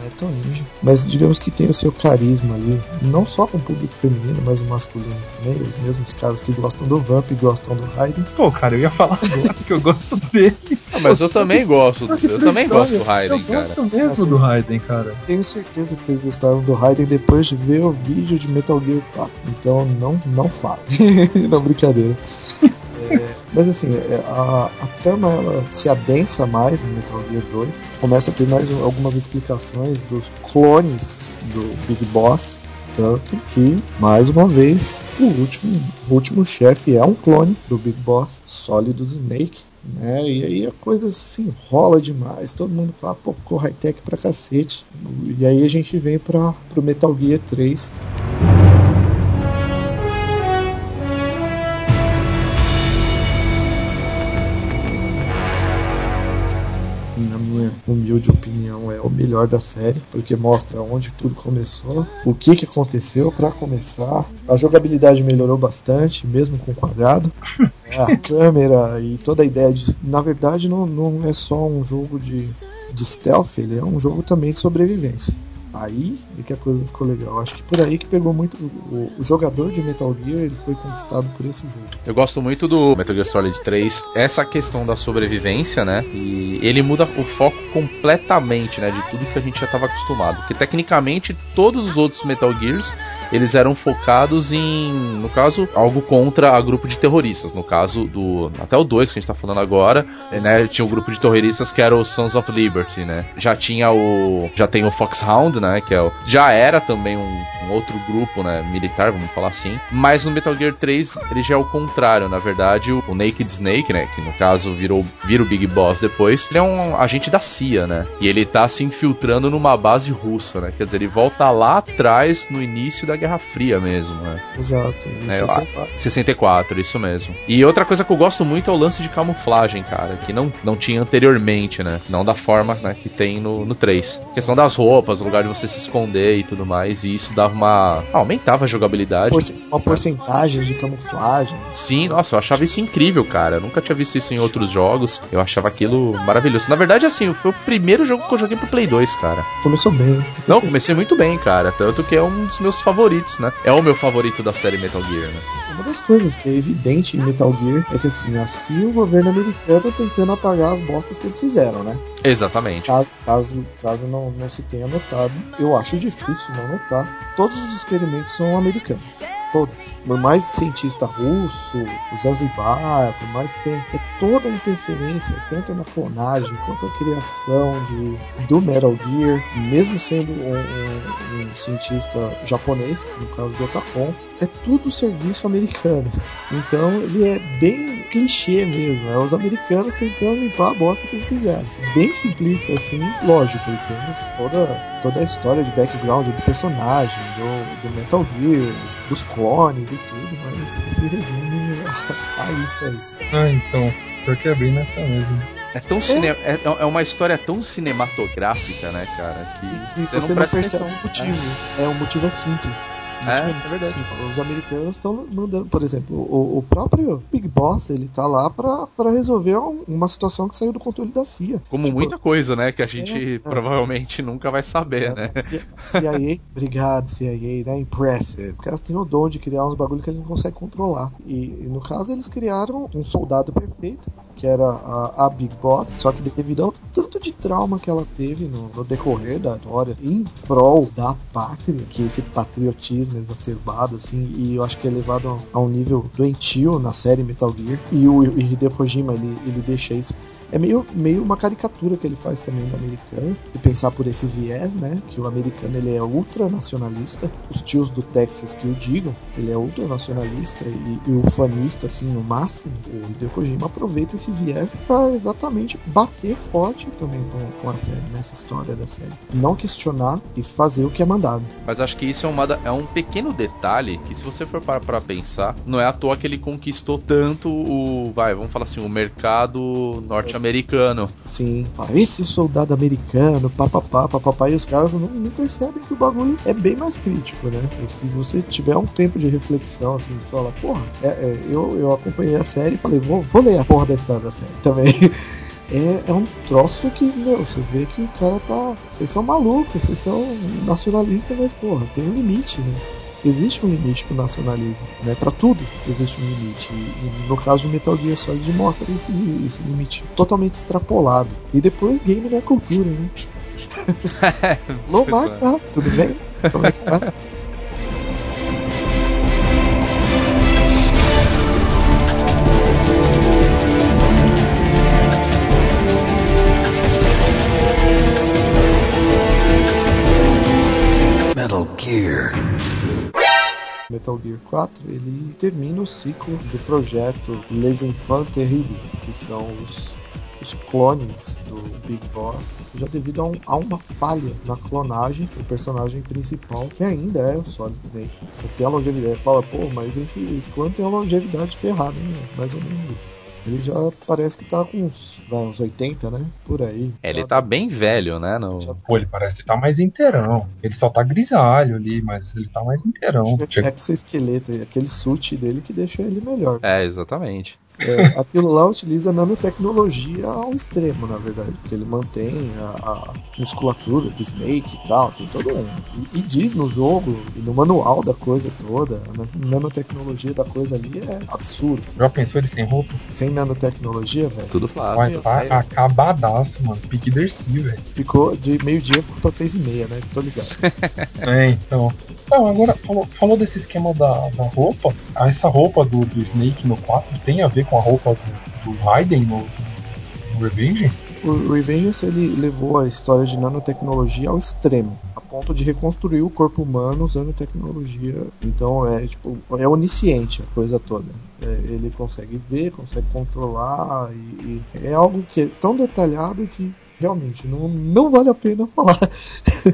S4: não é tão ninja. Mas digamos que tem o seu carisma ali. Não só com o público feminino, mas o masculino também. Os mesmos caras que gostam do Vamp e gostam do Raiden.
S5: Pô, cara, eu ia falar agora que eu gosto dele.
S3: Ah, mas eu também gosto. Eu também gosto do Raiden,
S5: eu
S3: cara.
S5: gosto mesmo
S4: Assim,
S5: do Raiden, cara.
S4: Tenho certeza que vocês gostaram do Raiden depois de ver o vídeo de Metal Gear 4. Então não, não falo. não, brincadeira. É, mas assim, é, a, a trama ela se adensa mais no Metal Gear 2. Começa a ter mais um- algumas explicações dos clones do Big Boss. Tanto que, mais uma vez, o último, o último chefe é um clone do Big Boss, Solidus Snake. Né? E aí a coisa se enrola demais. Todo mundo fala, pô, ficou high-tech pra cacete. E aí a gente vem pra, pro Metal Gear 3. Humilde opinião, é o melhor da série, porque mostra onde tudo começou, o que, que aconteceu pra começar. A jogabilidade melhorou bastante, mesmo com quadrado. a câmera e toda a ideia de. Na verdade, não, não é só um jogo de, de stealth, ele é um jogo também de sobrevivência. Aí é que a coisa ficou legal. Acho que por aí que pegou muito. O, o jogador de Metal Gear ele foi conquistado por esse jogo.
S3: Eu gosto muito do Metal Gear Solid 3, essa questão da sobrevivência, né? E ele muda o foco completamente, né? De tudo que a gente já estava acostumado. Porque tecnicamente todos os outros Metal Gears eles eram focados em, no caso, algo contra a grupo de terroristas. No caso do. Até o 2 que a gente tá falando agora, né? Tinha um grupo de terroristas que era o Sons of Liberty, né? Já tinha o. Já tem o Foxhound, Né? Que é o, já era também um, um, outro grupo, né? Militar, vamos falar assim. Mas no Metal Gear 3 ele já é o contrário. Na verdade, o, o Naked Snake, né? Que no caso virou vira o Big Boss depois, ele é um agente da CIA, né? E ele tá se infiltrando numa base russa, né? Quer dizer, ele volta lá atrás no início da Guerra Fria mesmo, né?
S4: Exato.
S3: É, 64. 64, isso mesmo. E outra coisa que eu gosto muito é o lance de camuflagem, cara, que não, não tinha anteriormente, né? Não da forma né, que tem no, no 3. A questão das roupas, o lugar de você se esconder e tudo mais, e isso dava uma. Ah, aumentava a jogabilidade.
S4: Uma porcentagem de camuflagem.
S3: Sim, nossa, eu achava isso incrível, cara. Eu nunca tinha visto isso em outros jogos. Eu achava aquilo maravilhoso. Na verdade, assim, foi o primeiro jogo que eu joguei pro Play 2, cara.
S4: Começou bem.
S3: Não, comecei muito bem, cara. Tanto que é um dos meus favoritos, né? É o meu favorito da série Metal Gear, né?
S4: Uma das coisas que é evidente em Metal Gear é que assim, assim o governo americano tentando apagar as bostas que eles fizeram, né?
S3: Exatamente.
S4: Caso, caso, caso não, não se tenha notado, eu acho difícil não notar, todos os experimentos são americanos todos. Por mais cientista russo, Zanzibar, por mais que tenha é toda a interferência, tanto na clonagem quanto a criação de, do Metal Gear, mesmo sendo um, um, um cientista japonês, no caso do Otacon, é tudo serviço americano. Então ele é bem clichê mesmo, é os americanos tentando limpar a bosta que eles fizeram. Bem simplista assim, lógico, e temos toda, toda a história de background do personagem, do, do Metal Gear, dos clones e tudo, mas se resume a, a isso aí.
S5: Ah, então, porque é bem nessa mesmo.
S3: É tão cine... é. é uma história tão cinematográfica, né, cara, que
S4: e você, você não, não percebe o motivo. É. é, o motivo é simples.
S3: É, é verdade. Sim,
S4: os americanos estão mandando, por exemplo, o, o, próprio Big Boss, ele tá lá para resolver uma situação que saiu do controle da CIA.
S3: Como tipo, muita coisa, né, que a gente é, é. provavelmente é. nunca vai saber, né?
S4: CIA, obrigado CIA, né, impressive. Os caras têm o dom de criar uns bagulho que ele não consegue controlar. E, e no caso eles criaram um soldado perfeito que era a, Big Boss, só que devido ao tanto de trauma que ela teve no, no decorrer da história, em prol da pátria, que esse patriotismo exacerbado, assim, e eu acho que é levado a, um nível doentio na série Metal Gear, e o, o Hideo Kojima, ele, ele deixa isso é meio, meio uma caricatura que ele faz também do americano, se pensar por esse viés, né? Que o americano ele é ultranacionalista, os tios do Texas que o digam, ele é ultranacionalista e, e ufanista, assim, no máximo. O Hideo Kojima aproveita esse viés para exatamente bater forte também com, com, a série, nessa história da série. Não questionar e fazer o que é mandado.
S3: Mas acho que isso é, uma, é um pequeno detalhe que, se você for parar pra pensar, não é à toa que ele conquistou tanto o. Vai, vamos falar assim, o mercado norte-americano americano.
S4: Sim, esse soldado americano, papapá, papapá, e os caras não, não, percebem que o bagulho é bem mais crítico, né? E se você tiver um tempo de reflexão, assim, você fala, porra, é, é, eu, eu acompanhei a série e falei, vou, vou ler a porra da história da série também. É, é, um troço que, meu, você vê que o cara tá. Vocês são malucos, vocês são nacionalistas, mas, porra, tem um limite, né? Existe um limite pro nacionalismo, né? Para tudo existe um limite. E, no caso de Metal Gear Solid mostra esse, esse limite totalmente extrapolado. E depois game da cultura, né? Louvar, tá? Tudo bem? Como é que tá?
S1: Metal Gear
S4: 4, ele termina o ciclo do projeto Les Enfants Terribles, que são os, os clones do Big Boss, já devido a, um, a, uma falha na clonagem do personagem principal, que ainda é o Solid Snake. Tem a longevidade, fala, pô, mas esse, esse clone tem uma longevidade ferrada, né? mais ou menos isso. Ele já parece que tá com uns, vai, uns 80, né? Por aí.
S3: Ele tá bem velho, né? No...
S5: Pô, ele parece que tá mais inteirão. Ele só tá grisalho ali, mas ele tá mais inteirão.
S4: Acho que é, é esqueleto, aquele suit dele que deixa ele melhor.
S3: É, exatamente.
S4: É, aquilo lá utiliza nanotecnologia ao extremo, na verdade, porque ele mantém a, a musculatura do Snake e tal, tem todo um. E, e, diz no jogo e no manual da coisa toda, a nanotecnologia da coisa ali é absurdo.
S5: Já pensou ele sem roupa?
S4: Sem nanotecnologia, velho?
S3: Tudo fácil.
S5: Vai tá acabadaço, mano. Pique Dercy, velho.
S4: Ficou de meio-dia ficou pra seis e meia, né? Tô ligado.
S5: é, então. Não, agora, falou, falou desse esquema da, da roupa. Essa roupa do, do Snake no 4 tem a ver com a roupa do, do Raiden no, no Revengeance?
S4: o Revengeance ele levou a história de nanotecnologia ao extremo, a ponto de reconstruir o corpo humano usando tecnologia. Então é tipo é onisciente a coisa toda. É, ele consegue ver, consegue controlar e, e é algo que é tão detalhado que realmente não, não vale a pena falar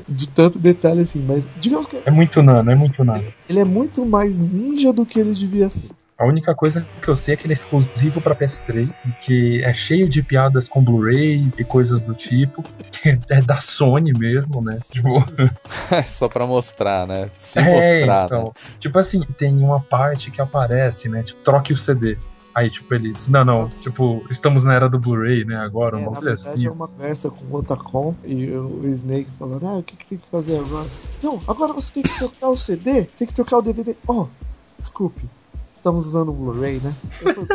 S4: de tanto detalhe assim, mas digamos que
S5: É muito nano, é muito nano.
S4: ele é muito mais ninja do que ele devia ser.
S5: A única coisa que eu sei é que ele é exclusivo pra PS3, e que é cheio de piadas com Blu-ray e coisas do tipo, que é da Sony mesmo, né? Tipo,
S3: Só pra mostrar, né? Se
S5: é,
S3: mostrar,
S5: então,
S3: né?
S5: tipo assim, tem uma parte que aparece, né? Tipo, troque o CD. Aí, tipo, eles. Não, não, tipo, estamos na era do Blu-ray, né? Agora,
S4: É,
S5: um
S4: na
S5: bagulho
S4: verdade
S5: assim.
S4: é uma conversa com o Otacon e o, o Snake falando, ah, o que, que tem que fazer agora? Não, agora você tem que trocar o CD, tem que trocar o DVD. Oh, desculpe, estamos usando o Blu-ray, né? "Pô,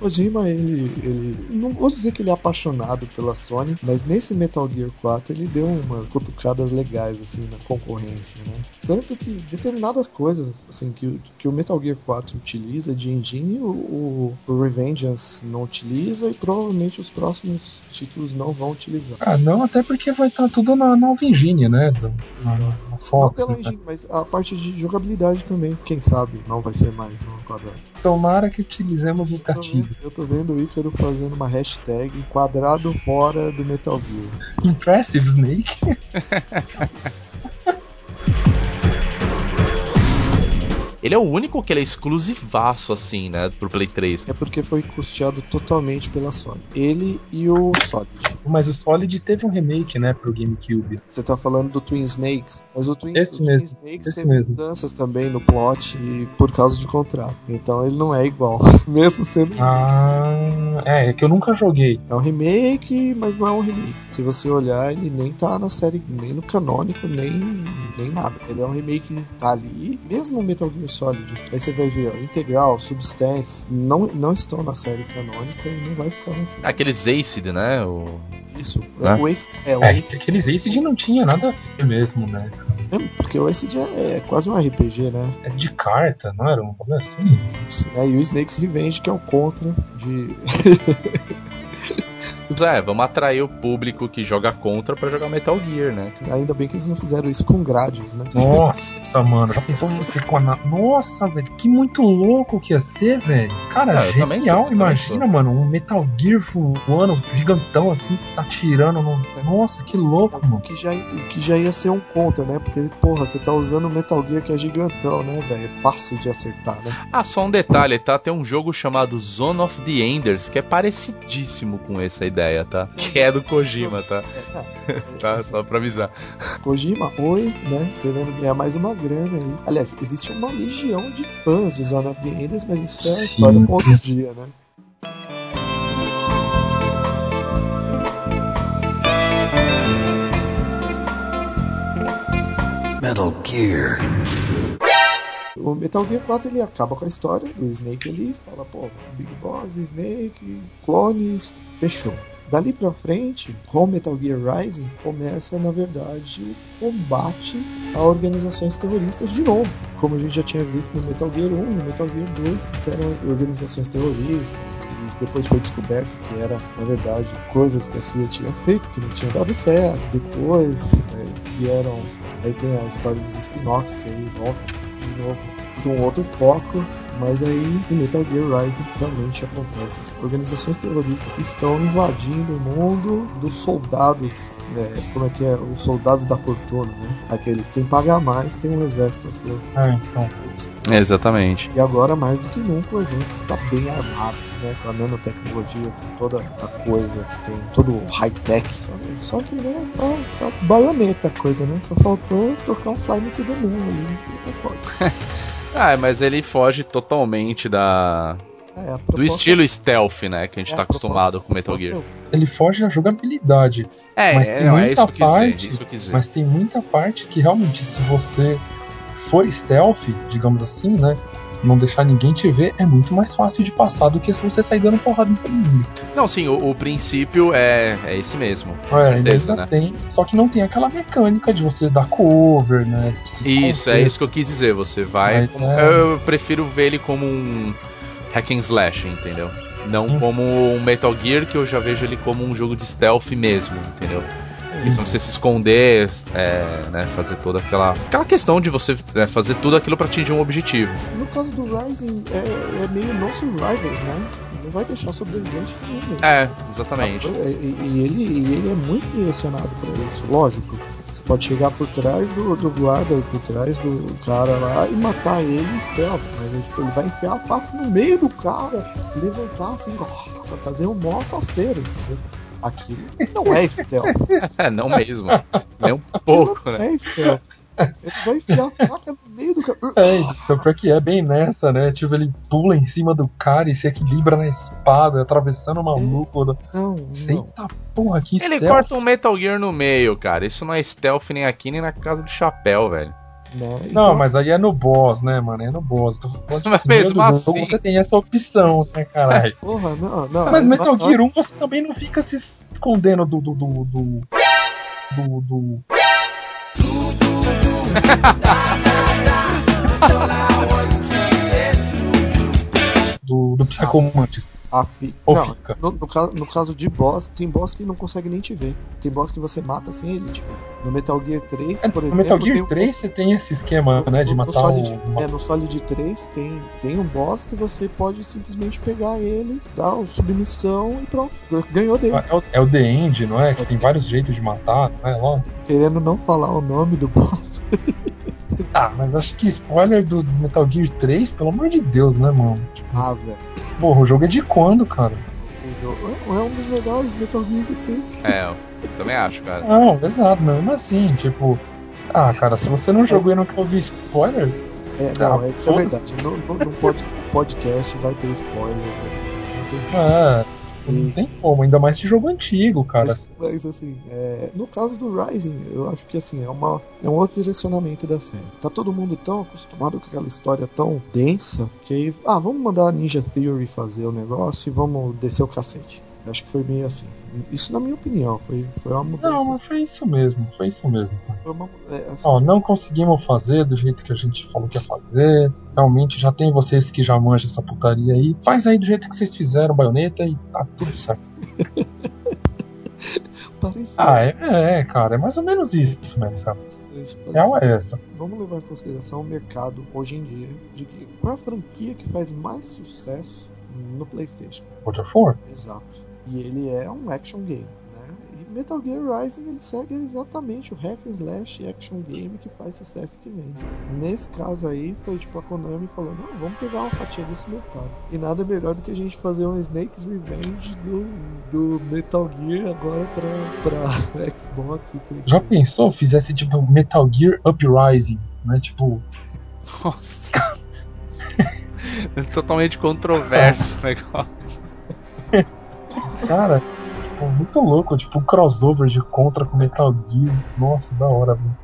S4: Kojima, ele, ele. Não vou dizer que ele é apaixonado pela Sony, mas nesse Metal Gear 4 ele deu umas cutucadas legais, assim, na concorrência, né? Tanto que determinadas coisas, assim, que, o- que o Metal Gear 4 utiliza de engine, o, o, o Revengeance não utiliza e provavelmente os próximos títulos não vão utilizar.
S5: Ah, não, até porque vai estar tudo na nova engine, né? Na, na
S4: Não
S5: Fox.
S4: pela
S5: né?
S4: engine, mas a parte de jogabilidade também, quem sabe não vai ser mais no quadrado.
S5: Tomara que utilizemos os gatilhos.
S4: Eu tô vendo o Ícaro fazendo uma hashtag quadrado fora do Metal Gear.
S5: Impressive Snake.
S3: Ele é o único que ele é exclusivaço, assim, né? Pro Play 3.
S4: É porque foi custeado totalmente pela Sony. Ele e o Solid.
S5: Mas o Solid teve um remake, né, pro GameCube.
S4: Você tá falando do Twin Snakes, mas o Twin,
S5: Esse
S4: o Twin
S5: mesmo,
S4: Snakes
S5: esse
S4: teve
S5: mesmo.
S4: mudanças também no plot e por causa de contrato. Então ele não é igual, mesmo sendo
S5: Ah, é, é que eu nunca joguei.
S4: É um remake, mas não é um remake. Se você olhar, ele nem tá na série, nem no canônico, nem, nem nada. Ele é um remake que tá ali, mesmo o Metal Gear Solid. Aí você vai ver, ó, Integral, Substance, não, não estão na série canônica e não vai ficar na série.
S3: Aqueles Acid, né? O...
S4: Isso.
S3: Né?
S4: O Ace, é, o
S5: É, aqueles Acid não tinha nada a ver mesmo, né?
S4: é, porque o Ace é, é quase um RPG, né?
S5: É de carta, não era um assim?
S4: É, e o Snake's Revenge, que é o contra de.
S3: É, vamos atrair o público que joga contra pra jogar Metal Gear, né?
S4: Ainda bem que eles não fizeram isso com Gradius, né?
S5: Nossa, mano, já pensou você com a. na- Nossa, velho, que muito louco que ia ser, velho. Cara,
S3: Ah, também
S5: genial,
S3: tô- também
S5: imagina, mano, um Metal Gear voando, gigantão assim, atirando no. Nossa, que louco, mano.
S4: que, já, que já ia ser um contra, né? Porque, porra, você tá usando o Metal Gear que é gigantão, né, velho? É fácil de acertar, né?
S3: Ah, só um detalhe, tá? Tem um jogo chamado Zone of the Enders que é parecidíssimo com essa ideia, tá? Que é do Kojima, tá?
S4: É,
S3: Tá, só pra avisar.
S4: Kojima, oi, né? Querendo ganhar mais uma grana aí. Aliás, existe uma legião de fãs de Zone of the Enders, mas isso é a história para outro dia, né?
S1: Metal Gear.
S4: O Metal Gear 4 ele acaba com a história do Snake ali, fala, pô, Big Boss, Snake, clones, fechou. Dali pra frente, com Metal Gear Rising, começa na verdade o combate a organizações terroristas de novo. Como a gente já tinha visto no Metal Gear 1, no Metal Gear 2, eram organizações terroristas. E depois foi descoberto que era, na verdade, coisas que a CIA tinha feito, que não tinham dado certo. Depois né, vieram. Aí tem a história dos spin-offs, que aí volta novo. Para um outro foco, mas aí em Metal Gear Rising realmente acontece. As organizações terroristas estão invadindo o mundo dos soldados, né, como é que é? Os soldados da fortuna, né? Aquele quem paga mais tem um exército a seu.
S5: Ah, então.
S3: Exatamente.
S4: E agora mais do que nunca o exército está bem armado, né? Com a nanotecnologia, com toda a coisa que tem, todo o high-tech, sabe? Só que né, tá, tá baioneta a coisa, né? Só faltou tocar um Fly Me to the Moon ali. e Tá foda.
S3: Ah, mas ele foge totalmente da
S4: É, a
S3: do
S4: proposta-
S3: estilo stealth, né? Que a gente
S4: é,
S3: tá
S4: proposta-
S3: acostumado com Metal
S4: proposta
S3: Gear.
S5: Ele foge da jogabilidade.
S3: É,
S5: Mas
S3: é,
S5: tem
S3: não, é
S5: muita
S3: isso que eu quis dizer.
S5: parte,
S3: Isso que quis dizer.
S5: Mas tem muita parte que realmente, se você for stealth, digamos assim, né? Não deixar ninguém te ver, é muito mais fácil de passar do que se você sair dando porrada no inimigo.
S3: Não, sim, o, o princípio é, é esse mesmo. Com
S5: É,
S3: certeza, né?
S5: tem, só que não tem aquela mecânica de você dar cover, né?
S3: Isso, é
S5: esconder.
S3: isso que eu quis dizer. Você vai.
S5: Mas, é,
S3: Eu, prefiro ver ele como um hack and slash, entendeu? Não
S5: Hum.
S3: como um Metal Gear, que eu já vejo ele como um jogo de stealth mesmo, entendeu? Questão de você se esconder, é, né, fazer toda aquela, aquela questão de você é, fazer tudo aquilo pra atingir um objetivo.
S4: No caso do Rising, é, é meio no survivors, né? Não vai deixar sobrevivente nenhum.
S3: É, exatamente.
S4: E, e ele, e ele é muito direcionado pra isso, lógico. Você pode chegar por trás do, do guarda, ou por trás do cara lá e matar ele stealth, mas é, tipo, ele vai enfiar a faca no meio do cara, levantar assim, ó, pra fazer um mó salseiro, entendeu? Aquilo não é stealth.
S3: É, não mesmo. Nem um pouco, né?
S4: Não é stealth. Ele vai enfiar a faca no meio do cara.
S5: É, então pior que é bem nessa, né? Tipo, ele pula em cima do cara e se equilibra na espada, atravessando o maluco.
S4: Não, não.
S5: Eita porra, que
S3: Ele
S5: stealth.
S3: corta um Metal Gear no meio, cara. Isso não é stealth nem aqui, nem na casa do chapéu, velho.
S4: Né?
S5: Não,
S4: Então,
S5: mas aí é no boss, né, mano? É no boss. Tô falando, tipo,
S3: Mas mesmo
S5: do jogo
S3: assim.
S5: Você tem essa opção, né, caralho?
S4: Porra, não, não.
S5: Mas Metal
S4: não-
S5: Gear 1 você também não fica se escondendo do. do. do. do. do. do... do Psycho Mantis.
S4: A fi... Não, no, no caso, no caso de boss, tem boss que não consegue nem te ver. Tem boss que você mata sem ele te ver. No Metal Gear 3,
S5: É,
S4: por
S5: no
S4: exemplo.
S5: Metal
S4: tem
S5: Gear
S4: um
S5: 3
S4: boss-
S5: você tem esse esquema, né, de
S4: no,
S5: matar
S4: no Solid,
S5: o.
S4: É, no Solid 3 tem, tem um boss que você pode simplesmente pegar ele, dar o submissão e pronto. Ganhou dele.
S5: É o, é o The End, não é? Que tem vários jeitos de matar, não é? Ó.
S4: Querendo não falar o nome do boss.
S5: Ah, mas acho que spoiler do Metal Gear 3, pelo amor de Deus, né, mano?
S4: Ah, velho.
S5: Porra, o jogo é de quando, cara?
S4: O jogo é é um dos melhores Metal Gear que tem.
S3: É, eu também acho, cara.
S5: Não, exato, mas mesmo assim, tipo. Ah, cara, se você não jogou e não quer ouvir spoiler,
S4: É, não,
S5: Ah,
S4: isso é verdade. No, no, no pod- podcast vai ter spoiler, assim. não tem
S5: é. Não tem como, ainda mais de jogo antigo, cara.
S4: Mas, mas, assim, é, no caso do Rising, eu acho que assim, é, uma, é um outro direcionamento da série. Tá todo mundo tão acostumado com aquela história tão densa que ah, vamos mandar a Ninja Theory fazer o negócio e vamos descer o cacete. Acho que foi meio assim. Isso na minha opinião, foi, foi uma mudança.
S5: Não, mas foi isso mesmo, foi isso mesmo.
S4: Foi uma, é, assim,
S5: Ó, não conseguimos fazer do jeito que a gente falou que ia fazer. Realmente já tem vocês que já manjam essa putaria aí. Faz aí do jeito que vocês fizeram, baioneta, e tá tudo certo.
S4: parecia.
S5: Ah, é, é, cara, é mais ou menos isso mesmo, cara. Real é essa.
S4: Vamos levar em consideração o mercado hoje em dia de que qual é a franquia que faz mais sucesso no PlayStation.
S5: God of War?
S4: Exato. E ele é um action game, né? E Metal Gear Rising ele segue exatamente o hack and slash action game que faz sucesso que vem. Nesse caso aí foi tipo a Konami falando, não, vamos pegar uma fatia desse mercado. E nada melhor do que a gente fazer um Snake's Revenge do, do Metal Gear agora pra, pra Xbox e Play.
S5: Já pensou? Fizesse tipo Metal Gear Uprising, né? Tipo,
S3: Nossa. Totalmente controverso o negócio.
S5: Cara, tipo, muito louco, tipo, um crossover de contra com Metal Gear. Nossa, da hora, velho.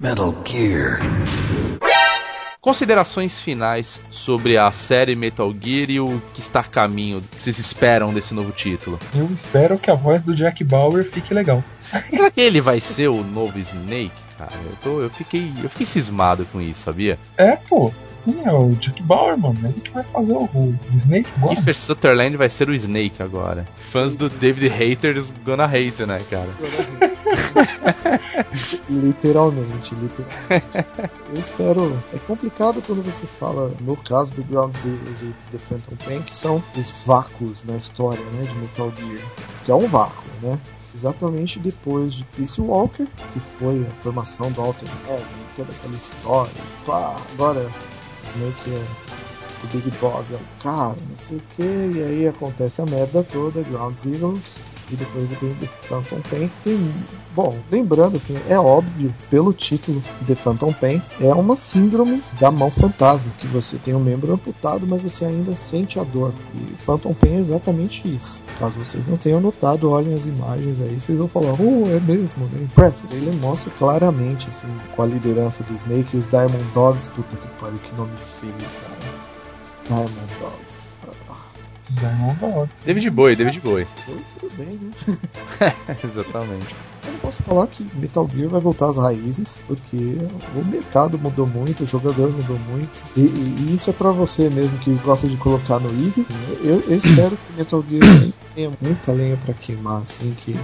S1: Metal Gear.
S3: Considerações finais sobre a série Metal Gear e o que está a caminho, que vocês esperam desse novo título.
S5: Eu espero que a voz do Jack Bauer fique legal.
S3: Será que ele vai ser o novo Snake, cara? Eu, tô, eu, fiquei, eu fiquei cismado com isso, sabia?
S5: É, pô. Sim, é o Jack Bauer, mano. Ele que vai fazer o, o Snake igual.
S3: Kiefer Sutherland vai ser o Snake agora. Fãs do David Haters gonna hate, né, cara?
S4: Literalmente, literalmente. Eu espero. É complicado quando você fala, no caso do Ground Zero e The Phantom Pain, que são os vácuos na história né, de Metal Gear. Que é um vácuo, né? Exatamente depois de Peace Walker, que foi a formação do Alter Ego, toda aquela história. Pá, agora Snake é. O Big Boss, é o cara, não sei o que, e aí acontece a merda toda, Ground Zeroes, e depois vem The Phantom Pain, tem. Bom, lembrando assim, é óbvio, pelo título The Phantom Pain, é uma síndrome da mão fantasma, que você tem um membro amputado, mas você ainda sente a dor. E Phantom Pain é exatamente isso. Caso vocês não tenham notado, olhem as imagens aí, vocês vão falar, oh, é mesmo, né? Impressive. Ele mostra claramente, assim, com a liderança do Snake e os Diamond Dogs, puta que pariu, que nome feio, cara. Diamond Dogs. Ah,
S5: Diamond Dogs.
S3: David Bowie, David Bowie.
S4: tudo bem, né?
S3: Exatamente.
S4: Eu não posso falar que Metal Gear vai voltar às raízes, porque o mercado mudou muito, o jogador mudou muito. E, e, e isso é para você mesmo que gosta de colocar no Easy. Eu, eu espero que Metal Gear tenha muita lenha para queimar, assim, que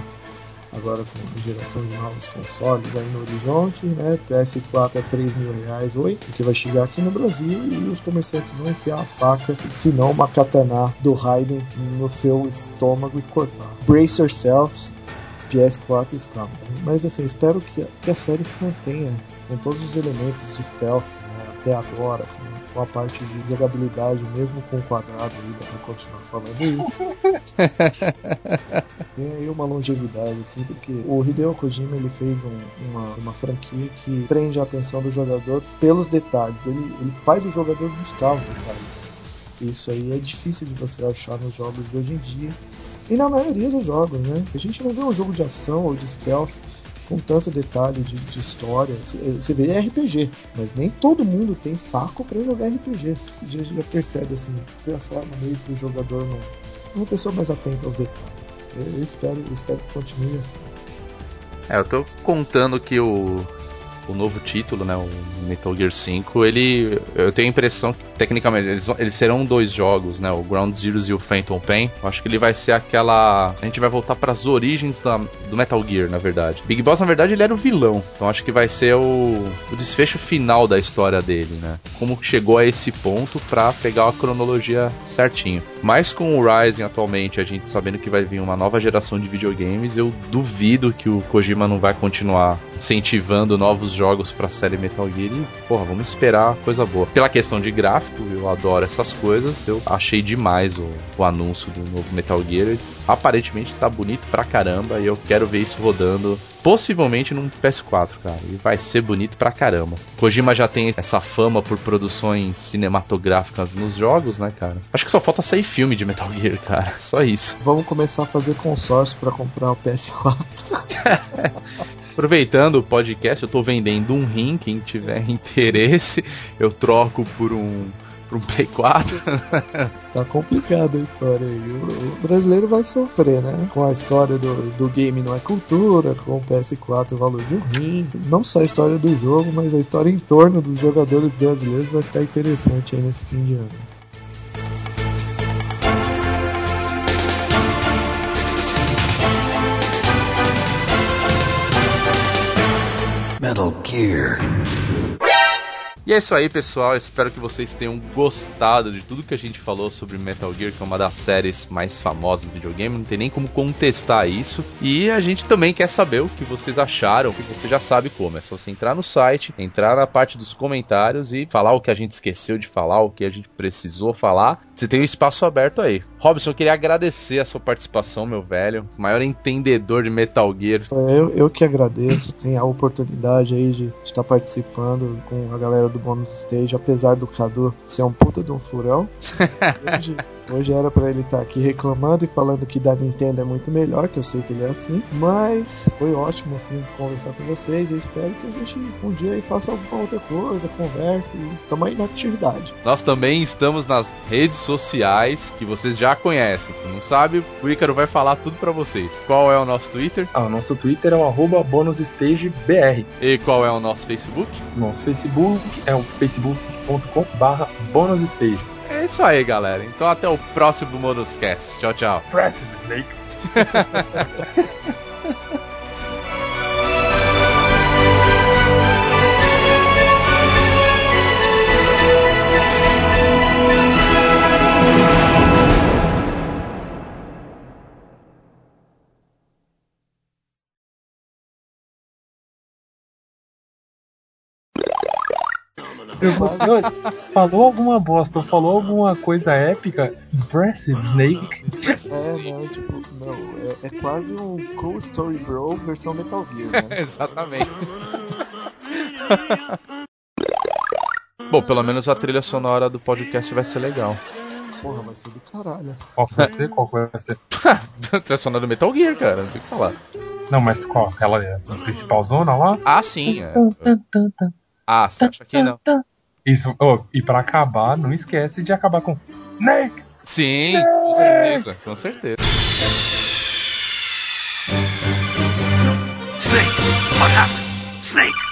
S4: agora com a geração de novos consoles aí no horizonte, né? PS4 é 3 mil reais, oi, que vai chegar aqui no Brasil e os comerciantes vão enfiar a faca, se não uma katana do Raiden no seu estômago e cortar. Brace yourselves, PS4 is coming. Mas assim, espero que, que a série se mantenha com todos os elementos de stealth né, até agora, com a parte de jogabilidade, mesmo com o quadrado dá pra continuar falando isso. Tem aí uma longevidade, assim, porque o Hideo Kojima ele fez um, uma, uma franquia que prende a atenção do jogador pelos detalhes. Ele, ele faz o jogador buscar os detalhes. Isso aí é difícil de você achar nos jogos de hoje em dia. E na maioria dos jogos, né? A gente não vê um jogo de ação ou de stealth com tanto detalhe de, de história. Você vê é RPG, mas nem todo mundo tem saco para jogar RPG. Já, já percebe assim, transforma meio que o jogador num, numa pessoa mais atenta aos detalhes. Eu, eu espero, eu espero que continue assim.
S3: É, eu tô contando que o o novo título, né, o Metal Gear 5, ele eu tenho a impressão que tecnicamente eles, eles serão dois jogos, né, o Ground Zeroes e o Phantom Pain. Eu acho que ele vai ser aquela, a gente vai voltar para as origens da, do Metal Gear, na verdade. Big Boss na verdade ele era o vilão, então acho que vai ser o, o desfecho final da história dele, né? Como chegou a esse ponto para pegar a cronologia certinho. Mas com o Rising atualmente, a gente sabendo que vai vir uma nova geração de videogames, eu duvido que o Kojima não vai continuar incentivando novos jogos pra série Metal Gear e, porra, vamos esperar coisa boa. Pela questão de gráfico, eu adoro essas coisas, eu achei demais o, o anúncio do novo Metal Gear. Aparentemente tá bonito pra caramba e eu quero ver isso rodando possivelmente num PS4, cara. E vai ser bonito pra caramba. Kojima já tem essa fama por produções cinematográficas nos jogos, né, cara? Acho que só falta sair filme de Metal Gear, cara. Só isso.
S4: Vamos começar a fazer consórcio para comprar o PS4.
S3: Aproveitando o podcast, eu tô vendendo um rim, quem tiver interesse, eu troco por um por um Play 4.
S4: tá complicada a história aí. O, o, brasileiro vai sofrer, né? Com a história do, do game não é cultura, com o PS4 o valor de um rim. Não só a história do jogo, mas a história em torno dos jogadores brasileiros vai ficar interessante aí nesse fim de ano.
S1: Metal Gear.
S3: E é isso aí, pessoal. espero que vocês tenham gostado de tudo que a gente falou sobre Metal Gear, que é uma das séries mais famosas do videogame. Não tem nem como contestar isso. E a gente também quer saber o que vocês acharam, que você já sabe como. É só você entrar no site, entrar na parte dos comentários e falar o que a gente esqueceu de falar, o que a gente precisou falar. Você tem um espaço aberto aí. Robson, eu queria agradecer a sua participação, meu velho. Maior entendedor de Metal Gear.
S4: Eu, eu que agradeço assim, a oportunidade aí de estar participando com a galera do do bônus stage, apesar do Cadu ser um puta de um furão. Hoje, era para ele estar tá aqui reclamando e falando que da Nintendo é muito melhor, que eu sei que ele é assim. Mas foi ótimo assim conversar com vocês. Eu espero que a gente um dia aí faça alguma outra coisa, converse e tamo aí na atividade.
S3: Nós também estamos nas redes sociais que vocês já conhecem. Se não sabe, o Ícaro vai falar tudo para vocês. Qual é o nosso Twitter?
S5: Ah, o nosso Twitter é o arroba bonusstagebr.
S3: E qual é o nosso Facebook?
S5: Nosso Facebook é o facebook.com barra bonusstage.
S3: É isso aí, galera. Então até o próximo Bonuscast. Tchau, tchau.
S5: Press Snake. falou alguma bosta, falou alguma coisa épica, Impressive Snake.
S4: É, não, tipo, não, é, é quase um Cool Story Bro versão Metal Gear, né?
S3: Exatamente. Bom, pelo menos a trilha sonora do podcast vai ser legal.
S4: Porra, vai ser do caralho.
S5: Qual vai ser? Qual vai ser?
S3: trilha sonora do Metal Gear, cara, não tem o que falar.
S5: Não, mas qual? Ela é a principal zona lá?
S3: Ah, sim. É. Ah, você acha que não?
S5: Isso, oh, e para acabar, não esquece de acabar com Snake!
S3: Sim, Snake! com certeza, com certeza. Snake, what happened? Snake!